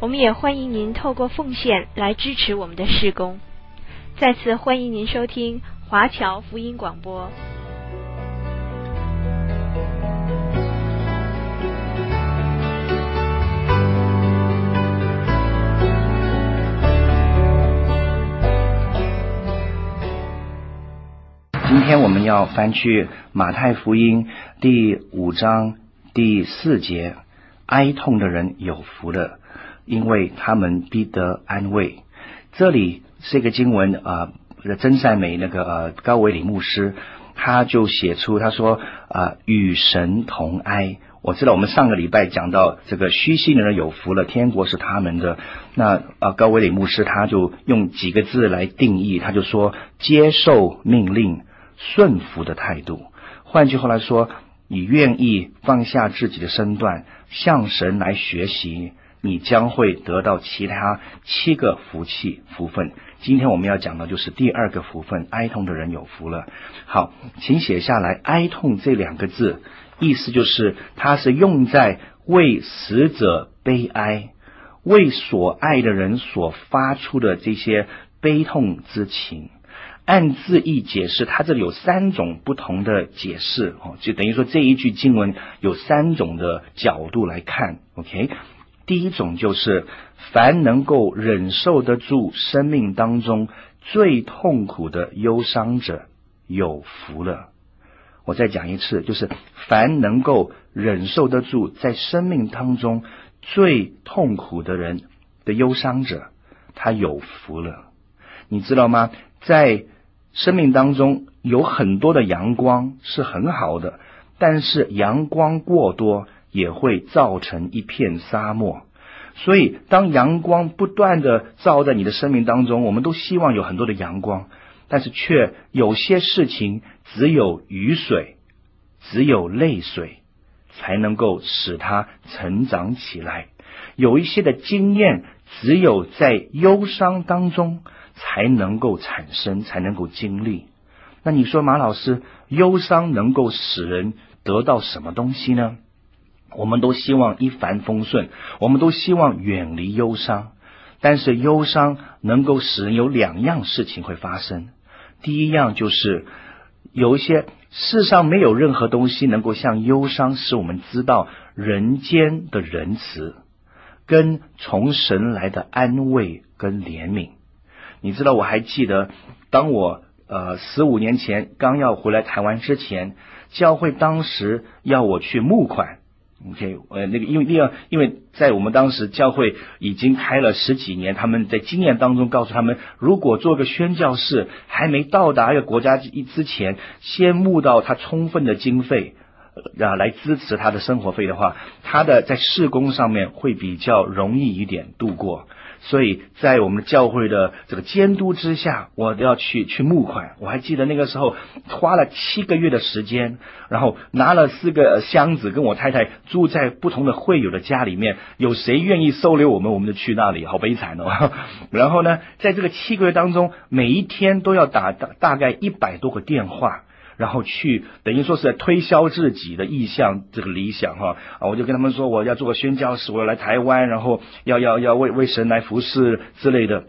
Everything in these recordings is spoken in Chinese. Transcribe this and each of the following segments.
我们也欢迎您透过奉献来支持我们的事工。再次欢迎您收听华侨福音广播。今天我们要翻去马太福音第五章第四节：哀痛的人有福了，因为他们必得安慰。这里。这个经文啊，呃，真善美那个呃高维里牧师，他就写出他说啊，与神同哀。我知道我们上个礼拜讲到这个虚心的人有福了，天国是他们的。那啊，呃，高维里牧师他就用几个字来定义，他就说接受命令、顺服的态度。换句话来说，你愿意放下自己的身段，向神来学习，你将会得到其他七个福气福分。今天我们要讲的就是第二个福分，哀痛的人有福了。好，请写下来，哀痛这两个字，意思就是它是用在为死者悲哀，为所爱的人所发出的这些悲痛之情。按字义解释，它这里有三种不同的解释哦，就等于说这一句经文有三种的角度来看。OK。第一种就是，凡能够忍受得住生命当中最痛苦的忧伤者，有福了。我再讲一次，就是凡能够忍受得住在生命当中最痛苦的人的忧伤者，他有福了。你知道吗？在生命当中有很多的阳光是很好的，但是阳光过多。也会造成一片沙漠，所以当阳光不断的照在你的生命当中，我们都希望有很多的阳光，但是却有些事情只有雨水，只有泪水才能够使它成长起来，有一些的经验只有在忧伤当中才能够产生，才能够经历。那你说马老师，忧伤能够使人得到什么东西呢？我们都希望一帆风顺，我们都希望远离忧伤，但是忧伤能够使人有两样事情会发生。第一样就是有一些世上没有任何东西能够像忧伤使我们知道人间的仁慈，跟从神来的安慰跟怜悯。你知道，我还记得当我呃十五年前刚要回来台湾之前，教会当时要我去募款。OK，呃，那个，因为那样，因为在我们当时教会已经开了十几年，他们在经验当中告诉他们，如果做个宣教士还没到达一个国家之前，先募到他充分的经费，啊，来支持他的生活费的话，他的在事工上面会比较容易一点度过。所以在我们教会的这个监督之下，我都要去去募款。我还记得那个时候花了七个月的时间，然后拿了四个箱子，跟我太太住在不同的会友的家里面。有谁愿意收留我们，我们就去那里。好悲惨哦！然后呢，在这个七个月当中，每一天都要打大大概一百多个电话。然后去等于说是在推销自己的意向，这个理想哈啊，我就跟他们说，我要做个宣教士，我要来台湾，然后要要要为为神来服侍之类的。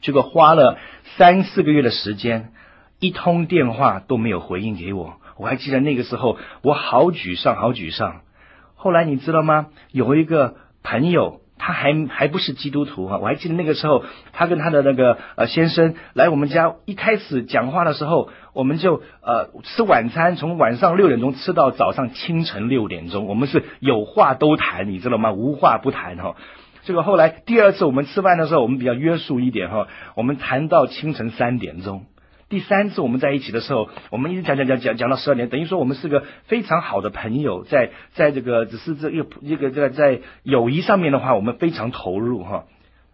结果花了三四个月的时间，一通电话都没有回应给我。我还记得那个时候，我好沮丧，好沮丧。后来你知道吗？有一个朋友。他还还不是基督徒啊！我还记得那个时候，他跟他的那个呃先生来我们家，一开始讲话的时候，我们就呃吃晚餐，从晚上六点钟吃到早上清晨六点钟，我们是有话都谈，你知道吗？无话不谈哈。这个后来第二次我们吃饭的时候，我们比较约束一点哈，我们谈到清晨三点钟。第三次我们在一起的时候，我们一直讲讲讲讲讲到十二年，等于说我们是个非常好的朋友，在在这个只是这一个一个这个在友谊上面的话，我们非常投入哈。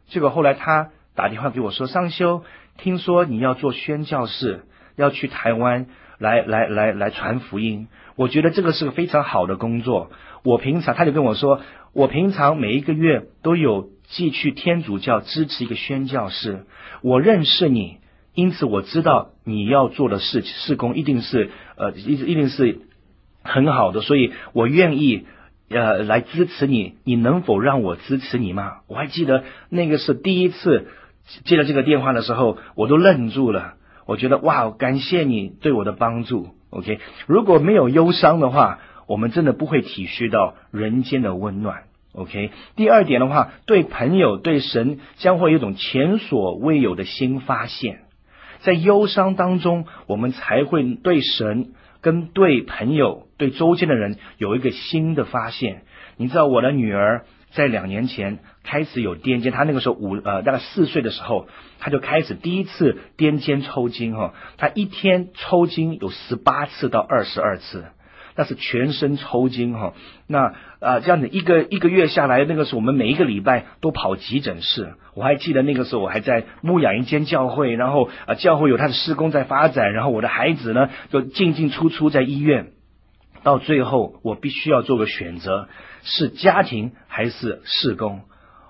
结果后来他打电话给我说：“商修，听说你要做宣教士，要去台湾来来来来传福音。我觉得这个是个非常好的工作。我平常他就跟我说，我平常每一个月都有寄去天主教支持一个宣教士。我认识你，因此我知道你要做的事事工一定是呃一一定是很好的，所以我愿意。”呃，来支持你，你能否让我支持你吗？我还记得那个是第一次接了这个电话的时候，我都愣住了。我觉得哇，感谢你对我的帮助。OK，如果没有忧伤的话，我们真的不会体恤到人间的温暖。OK，第二点的话，对朋友、对神将会有一种前所未有的新发现，在忧伤当中，我们才会对神。跟对朋友、对周间的人有一个新的发现。你知道，我的女儿在两年前开始有癫痫，她那个时候五呃大概四岁的时候，她就开始第一次癫痫抽筋哈，她一天抽筋有十八次到二十二次。那是全身抽筋哈，那啊、呃、这样子一个一个月下来，那个时候我们每一个礼拜都跑急诊室。我还记得那个时候我还在牧养一间教会，然后啊、呃、教会有他的事工在发展，然后我的孩子呢就进进出出在医院。到最后我必须要做个选择，是家庭还是事工。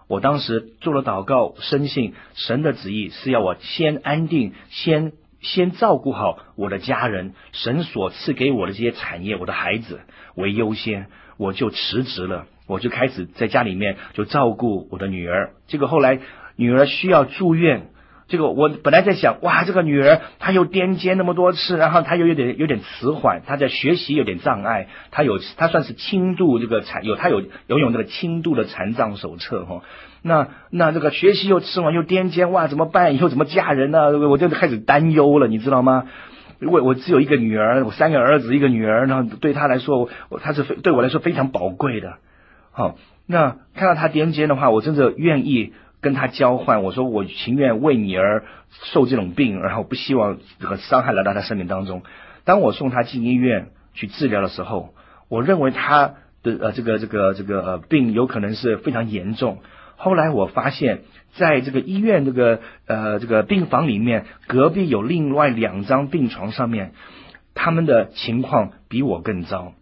我当时做了祷告，深信神的旨意是要我先安定，先。先照顾好我的家人，神所赐给我的这些产业，我的孩子为优先，我就辞职了，我就开始在家里面就照顾我的女儿。结果后来女儿需要住院，这个我本来在想，哇，这个女儿她又癫痫那么多次，然后她又有点有点迟缓，她在学习有点障碍，她有她算是轻度这个残有她有游泳这个轻度的残障手册哈。那那这个学习又吃完又癫痫哇，怎么办？以后怎么嫁人呢？我就开始担忧了，你知道吗？我我只有一个女儿，我三个儿子一个女儿，然后对她来说，我她是对我来说非常宝贵的。好，那看到她癫痫的话，我真的愿意跟他交换。我说我情愿为你而受这种病，然后不希望这个伤害来到他生命当中。当我送他进医院去治疗的时候，我认为他的呃这个这个这个呃病有可能是非常严重。后来我发现，在这个医院这个呃这个病房里面，隔壁有另外两张病床上面，他们的情况比我更糟。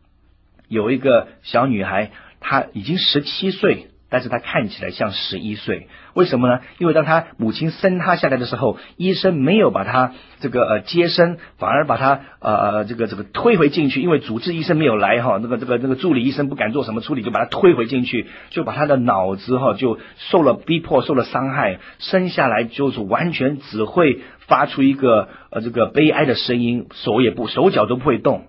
有一个小女孩，她已经十七岁。但是他看起来像十一岁，为什么呢？因为当他母亲生他下来的时候，医生没有把他这个呃接生，反而把他呃呃这个这个推回进去，因为主治医生没有来哈，那个这个那个助理医生不敢做什么处理，就把他推回进去，就把他的脑子哈就受了逼迫，受了伤害，生下来就是完全只会发出一个呃这个悲哀的声音，手也不手脚都不会动，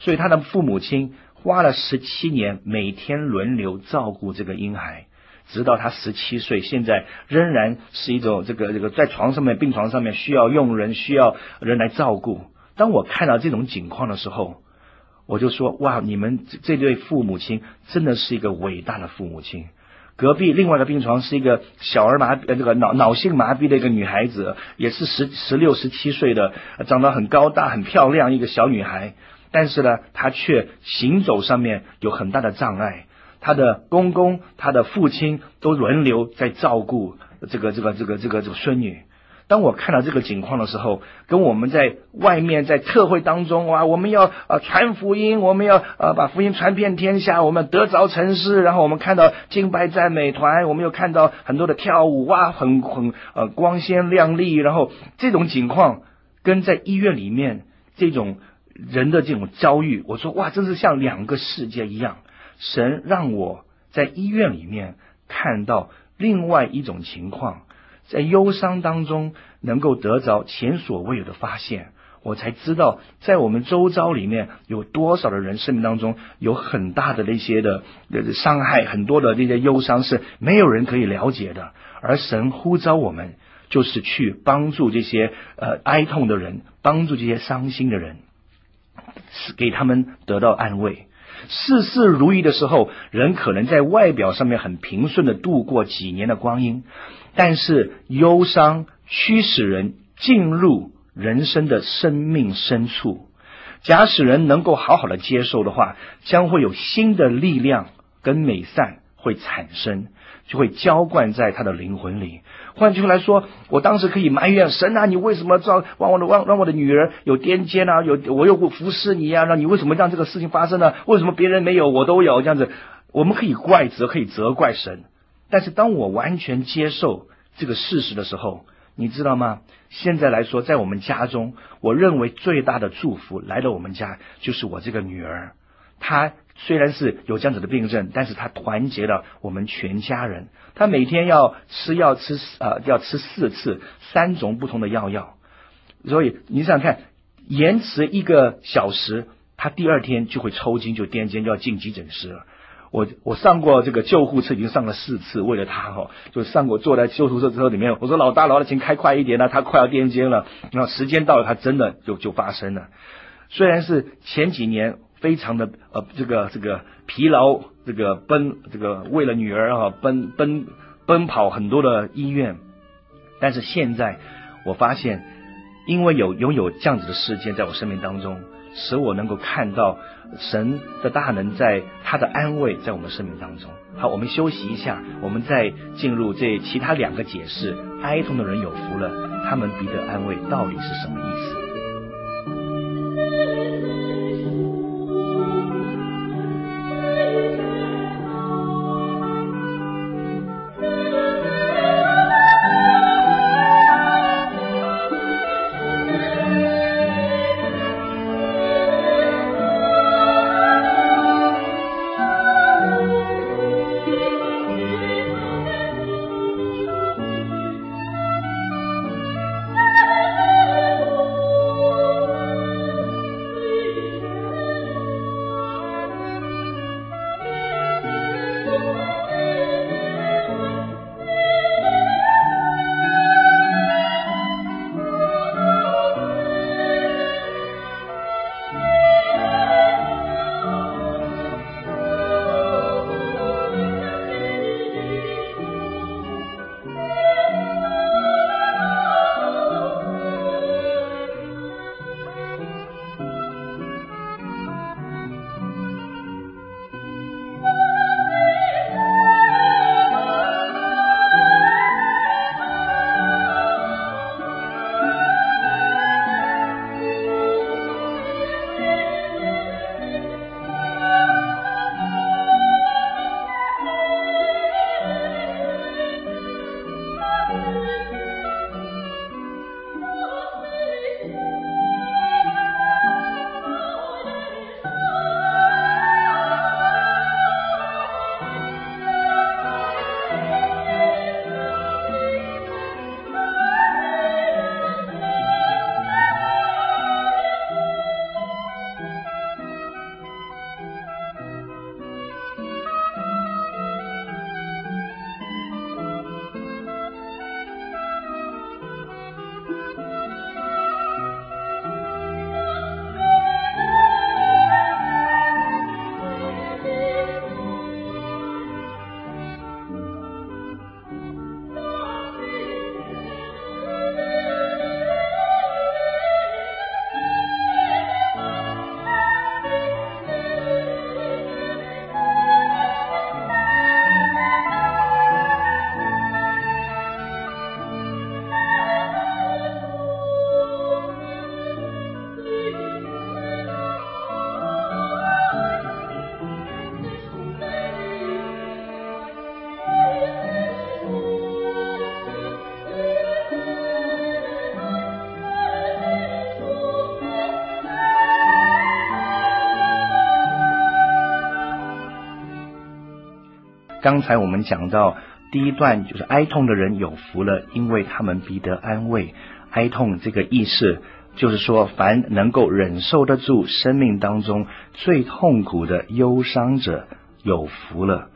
所以他的父母亲。花了十七年，每天轮流照顾这个婴孩，直到他十七岁，现在仍然是一种这个这个在床上面病床上面需要佣人，需要人来照顾。当我看到这种情况的时候，我就说：哇，你们这对父母亲真的是一个伟大的父母亲。隔壁另外一个病床是一个小儿麻呃这个脑脑性麻痹的一个女孩子，也是十十六十七岁的，长得很高大很漂亮一个小女孩。但是呢，他却行走上面有很大的障碍。他的公公、他的父亲都轮流在照顾这个、这个、这个、这个、这个孙女。当我看到这个情况的时候，跟我们在外面在特会当中哇，我们要啊传福音，我们要啊把福音传遍天下，我们得着城市，然后我们看到敬拜赞美团，我们又看到很多的跳舞哇，很很呃光鲜亮丽。然后这种情况跟在医院里面这种。人的这种遭遇，我说哇，真是像两个世界一样。神让我在医院里面看到另外一种情况，在忧伤当中能够得着前所未有的发现，我才知道在我们周遭里面有多少的人生命当中有很大的那些的伤害，很多的那些忧伤是没有人可以了解的，而神呼召我们就是去帮助这些呃哀痛的人，帮助这些伤心的人。给他们得到安慰。事事如意的时候，人可能在外表上面很平顺的度过几年的光阴，但是忧伤驱使人进入人生的生命深处。假使人能够好好的接受的话，将会有新的力量跟美善会产生。就会浇灌在他的灵魂里。换句话来说，我当时可以埋怨神啊，你为什么让让我的让让我的女儿有癫痫啊？有我又不服侍你啊？让你为什么让这个事情发生呢？为什么别人没有，我都有？这样子，我们可以怪责，可以责怪神。但是当我完全接受这个事实的时候，你知道吗？现在来说，在我们家中，我认为最大的祝福来到我们家，就是我这个女儿，她。虽然是有这样子的病症，但是他团结了我们全家人。他每天要吃药吃呃要吃四次三种不同的药药，所以你想想看，延迟一个小时，他第二天就会抽筋就癫痫就要进急诊室了。我我上过这个救护车已经上了四次，为了他哈，就上过坐在救护车车里面。我说老大老大，请开快一点了，他快要癫痫了。然后时间到了，他真的就就发生了。虽然是前几年。非常的呃，这个这个疲劳，这个奔这个为了女儿啊奔奔奔跑很多的医院，但是现在我发现，因为有拥有这样子的事件在我生命当中，使我能够看到神的大能在他的安慰在我们生命当中。好，我们休息一下，我们再进入这其他两个解释：哀痛的人有福了，他们必得安慰，到底是什么意思？刚才我们讲到第一段，就是哀痛的人有福了，因为他们必得安慰。哀痛这个意思，就是说，凡能够忍受得住生命当中最痛苦的忧伤者，有福了。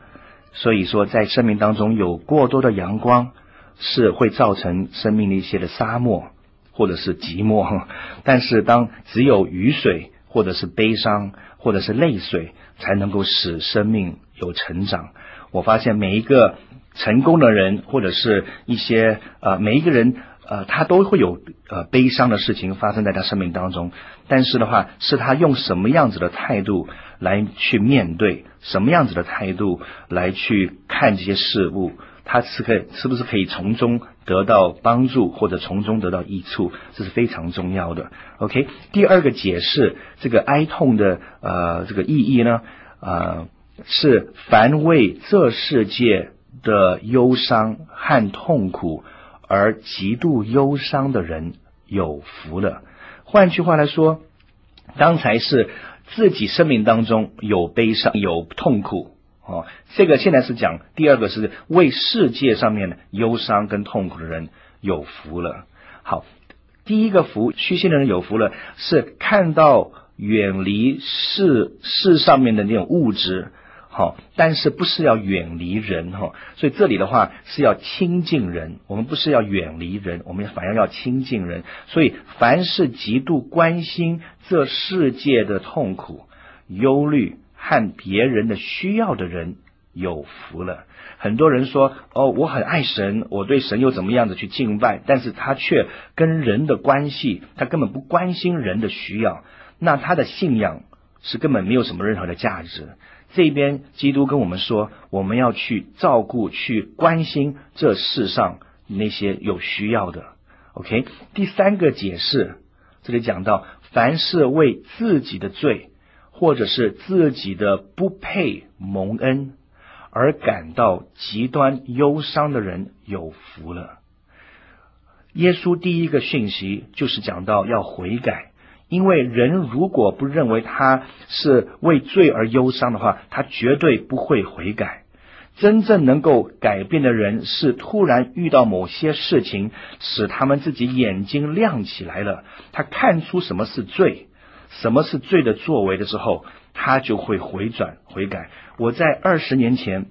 所以说，在生命当中有过多的阳光，是会造成生命的一些的沙漠或者是寂寞。但是，当只有雨水，或者是悲伤，或者是泪水，才能够使生命有成长。我发现每一个成功的人，或者是一些呃每一个人呃，他都会有呃悲伤的事情发生在他生命当中，但是的话，是他用什么样子的态度来去面对，什么样子的态度来去看这些事物，他是可是不是可以从中得到帮助或者从中得到益处，这是非常重要的。OK，第二个解释这个哀痛的呃这个意义呢，呃是凡为这世界的忧伤和痛苦。而极度忧伤的人有福了。换句话来说，刚才是自己生命当中有悲伤、有痛苦哦。这个现在是讲第二个是为世界上面的忧伤跟痛苦的人有福了。好，第一个福，虚心的人有福了，是看到远离世世上面的那种物质。好，但是不是要远离人哈？所以这里的话是要亲近人。我们不是要远离人，我们反而要亲近人。所以凡是极度关心这世界的痛苦、忧虑和别人的需要的人，有福了。很多人说：“哦，我很爱神，我对神又怎么样子去敬拜？”但是他却跟人的关系，他根本不关心人的需要，那他的信仰是根本没有什么任何的价值。这边基督跟我们说，我们要去照顾、去关心这世上那些有需要的。OK，第三个解释，这里讲到，凡是为自己的罪，或者是自己的不配蒙恩而感到极端忧伤的人，有福了。耶稣第一个讯息就是讲到要悔改。因为人如果不认为他是为罪而忧伤的话，他绝对不会悔改。真正能够改变的人，是突然遇到某些事情，使他们自己眼睛亮起来了，他看出什么是罪，什么是罪的作为的时候，他就会回转悔改。我在二十年前。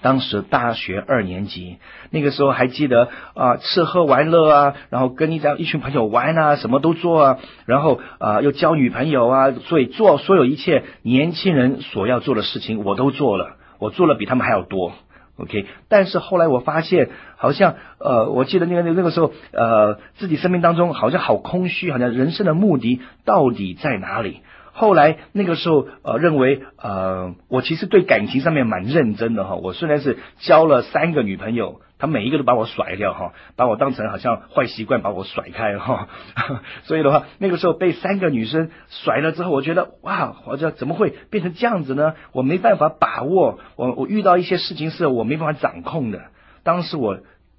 当时大学二年级，那个时候还记得啊，吃喝玩乐啊，然后跟一张一群朋友玩啊，什么都做啊，然后啊又交女朋友啊，所以做所有一切年轻人所要做的事情，我都做了，我做了比他们还要多，OK。但是后来我发现，好像呃，我记得那个那个时候呃，自己生命当中好像好空虚，好像人生的目的到底在哪里？后来那个时候，呃，认为，呃，我其实对感情上面蛮认真的哈。我虽然是交了三个女朋友，她每一个都把我甩掉哈，把我当成好像坏习惯把我甩开哈。所以的话，那个时候被三个女生甩了之后，我觉得哇，我这怎么会变成这样子呢？我没办法把握，我我遇到一些事情是我没办法掌控的。当时我。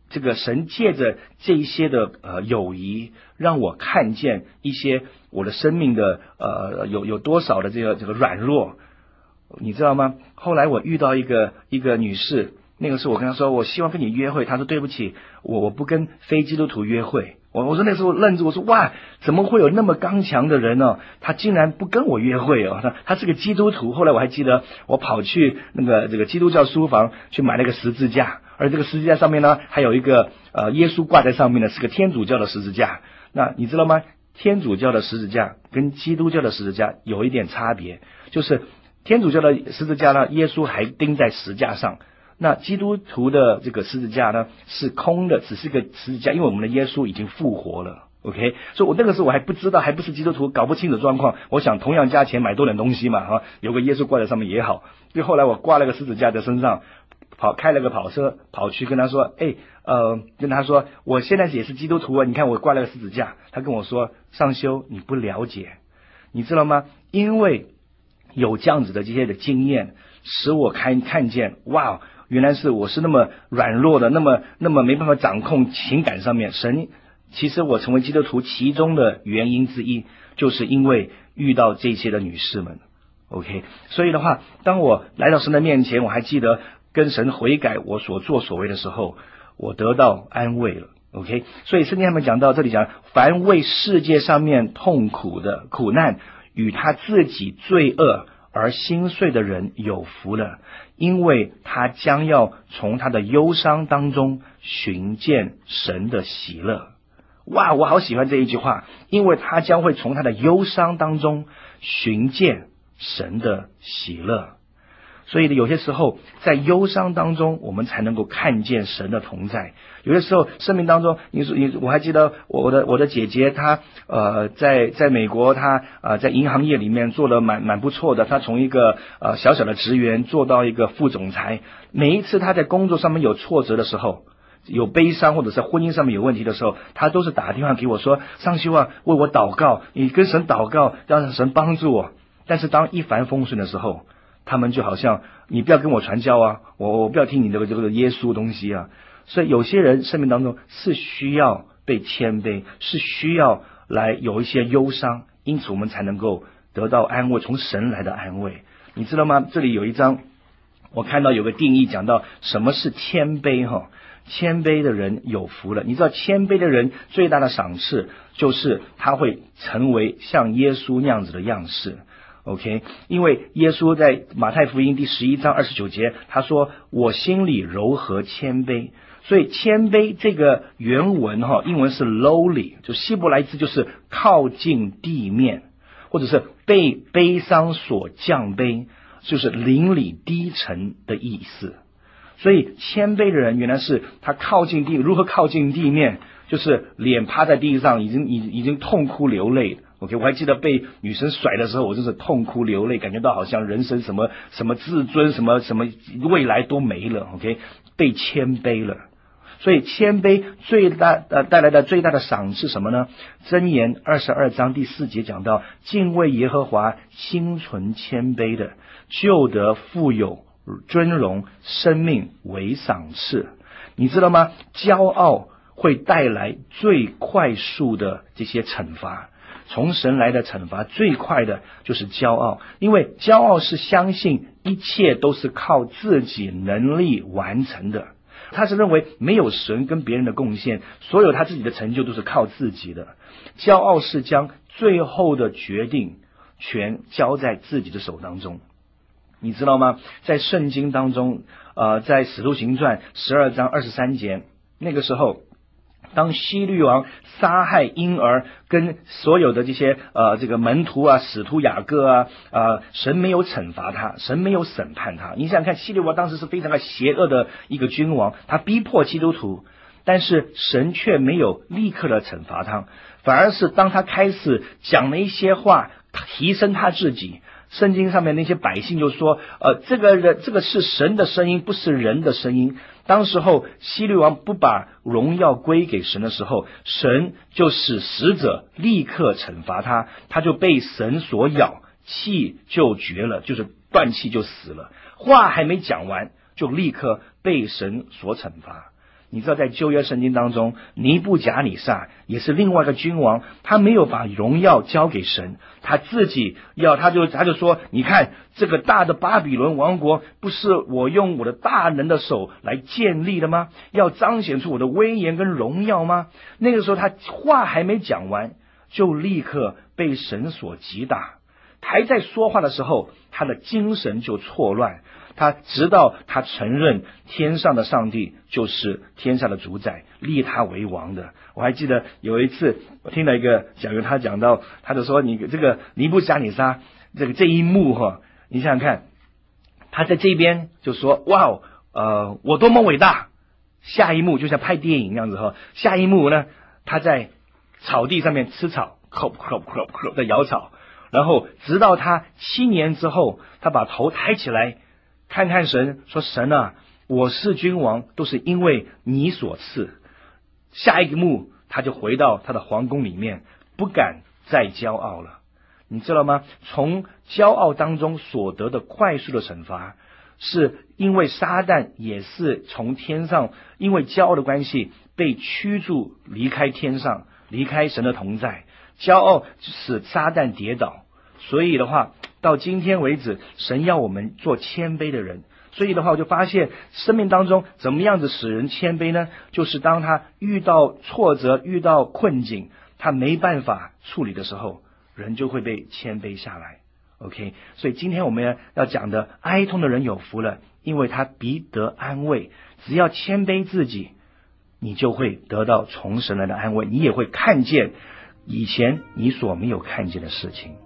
这个神借着这一些的呃友谊，让我看见一些我的生命的呃有有多少的这个这个软弱，你知道吗？后来我遇到一个一个女士，那个时候我跟她说，我希望跟你约会，她说对不起，我我不跟非基督徒约会。我我说那时候愣住，我说哇，怎么会有那么刚强的人呢？他竟然不跟我约会哦，他他是个基督徒。后来我还记得，我跑去那个这个基督教书房去买了个十字架，而这个十字架上面呢，还有一个呃耶稣挂在上面的，是个天主教的十字架。那你知道吗？天主教的十字架跟基督教的十字架有一点差别，就是天主教的十字架呢，耶稣还钉在石架上。那基督徒的这个十字架呢，是空的，只是个十字架，因为我们的耶稣已经复活了。OK，所以我那个时候我还不知道，还不是基督徒，搞不清楚状况。我想同样价钱买多点东西嘛，哈，有个耶稣挂在上面也好。所以后来我挂了个十字架在身上，跑开了个跑车，跑去跟他说，哎，呃，跟他说，我现在也是基督徒啊，你看我挂了个十字架。他跟我说，尚修，你不了解，你知道吗？因为有这样子的这些的经验，使我看看见，哇。原来是我是那么软弱的，那么那么没办法掌控情感上面。神其实我成为基督徒其中的原因之一，就是因为遇到这些的女士们。OK，所以的话，当我来到神的面前，我还记得跟神悔改我所作所为的时候，我得到安慰了。OK，所以圣经上面讲到这里讲，凡为世界上面痛苦的苦难与他自己罪恶而心碎的人有福了。因为他将要从他的忧伤当中寻见神的喜乐，哇，我好喜欢这一句话，因为他将会从他的忧伤当中寻见神的喜乐。所以呢，有些时候在忧伤当中，我们才能够看见神的同在。有些时候，生命当中，你说你，我还记得我的我的姐姐，她呃，在在美国，她呃在银行业里面做的蛮蛮不错的。她从一个呃小小的职员做到一个副总裁。每一次她在工作上面有挫折的时候，有悲伤或者是婚姻上面有问题的时候，她都是打电话给我说：“上希望为我祷告，你跟神祷告，让神帮助我。”但是当一帆风顺的时候，他们就好像你不要跟我传教啊，我我不要听你这个这个耶稣东西啊。所以有些人生命当中是需要被谦卑，是需要来有一些忧伤，因此我们才能够得到安慰，从神来的安慰。你知道吗？这里有一章，我看到有个定义讲到什么是谦卑哈，谦卑的人有福了。你知道谦卑的人最大的赏赐就是他会成为像耶稣那样子的样式。OK，因为耶稣在马太福音第十一章二十九节，他说：“我心里柔和谦卑。”所以谦卑这个原文哈，英文是 lowly，就希伯来字就是靠近地面，或者是被悲伤所降卑，就是邻里低沉的意思。所以谦卑的人原来是他靠近地，如何靠近地面？就是脸趴在地上，已经已已经痛哭流泪。OK，我还记得被女生甩的时候，我真是痛哭流泪，感觉到好像人生什么什么自尊，什么什么未来都没了。OK，被谦卑了。所以谦卑最大呃带来的最大的赏是什么呢？箴言二十二章第四节讲到，敬畏耶和华、心存谦卑的，就得富有尊荣，生命为赏赐。你知道吗？骄傲会带来最快速的这些惩罚。从神来的惩罚最快的就是骄傲，因为骄傲是相信一切都是靠自己能力完成的。他是认为没有神跟别人的贡献，所有他自己的成就都是靠自己的。骄傲是将最后的决定权交在自己的手当中，你知道吗？在圣经当中，呃，在使徒行传十二章二十三节，那个时候。当希律王杀害婴儿，跟所有的这些呃这个门徒啊、使徒雅各啊啊、呃，神没有惩罚他，神没有审判他。你想想看，希律王当时是非常的邪恶的一个君王，他逼迫基督徒，但是神却没有立刻的惩罚他，反而是当他开始讲了一些话，提升他自己。圣经上面那些百姓就说：“呃，这个人，这个是神的声音，不是人的声音。”当时候希律王不把荣耀归给神的时候，神就使使者立刻惩罚他，他就被神所咬，气就绝了，就是断气就死了。话还没讲完，就立刻被神所惩罚。你知道，在旧约圣经当中，尼布甲尼撒也是另外一个君王，他没有把荣耀交给神，他自己要，他就他就说：“你看这个大的巴比伦王国，不是我用我的大能的手来建立的吗？要彰显出我的威严跟荣耀吗？”那个时候，他话还没讲完，就立刻被神所击打，还在说话的时候，他的精神就错乱。他直到他承认天上的上帝就是天下的主宰，立他为王的。我还记得有一次，我听了一个小员，他讲到，他就说：“你这个尼布甲尼撒这个这一幕哈，你想想看，他在这边就说：‘哇哦，呃，我多么伟大！’下一幕就像拍电影那样子哈，下一幕呢，他在草地上面吃草，crop crop crop crop 在咬草，然后直到他七年之后，他把头抬起来。”看看神，说神啊，我是君王，都是因为你所赐。下一个幕，他就回到他的皇宫里面，不敢再骄傲了。你知道吗？从骄傲当中所得的快速的惩罚，是因为撒旦也是从天上，因为骄傲的关系被驱逐离开天上，离开神的同在。骄傲使撒旦跌倒，所以的话。到今天为止，神要我们做谦卑的人。所以的话，我就发现生命当中怎么样子使人谦卑呢？就是当他遇到挫折、遇到困境，他没办法处理的时候，人就会被谦卑下来。OK，所以今天我们要讲的哀痛的人有福了，因为他必得安慰。只要谦卑自己，你就会得到从神来的安慰，你也会看见以前你所没有看见的事情。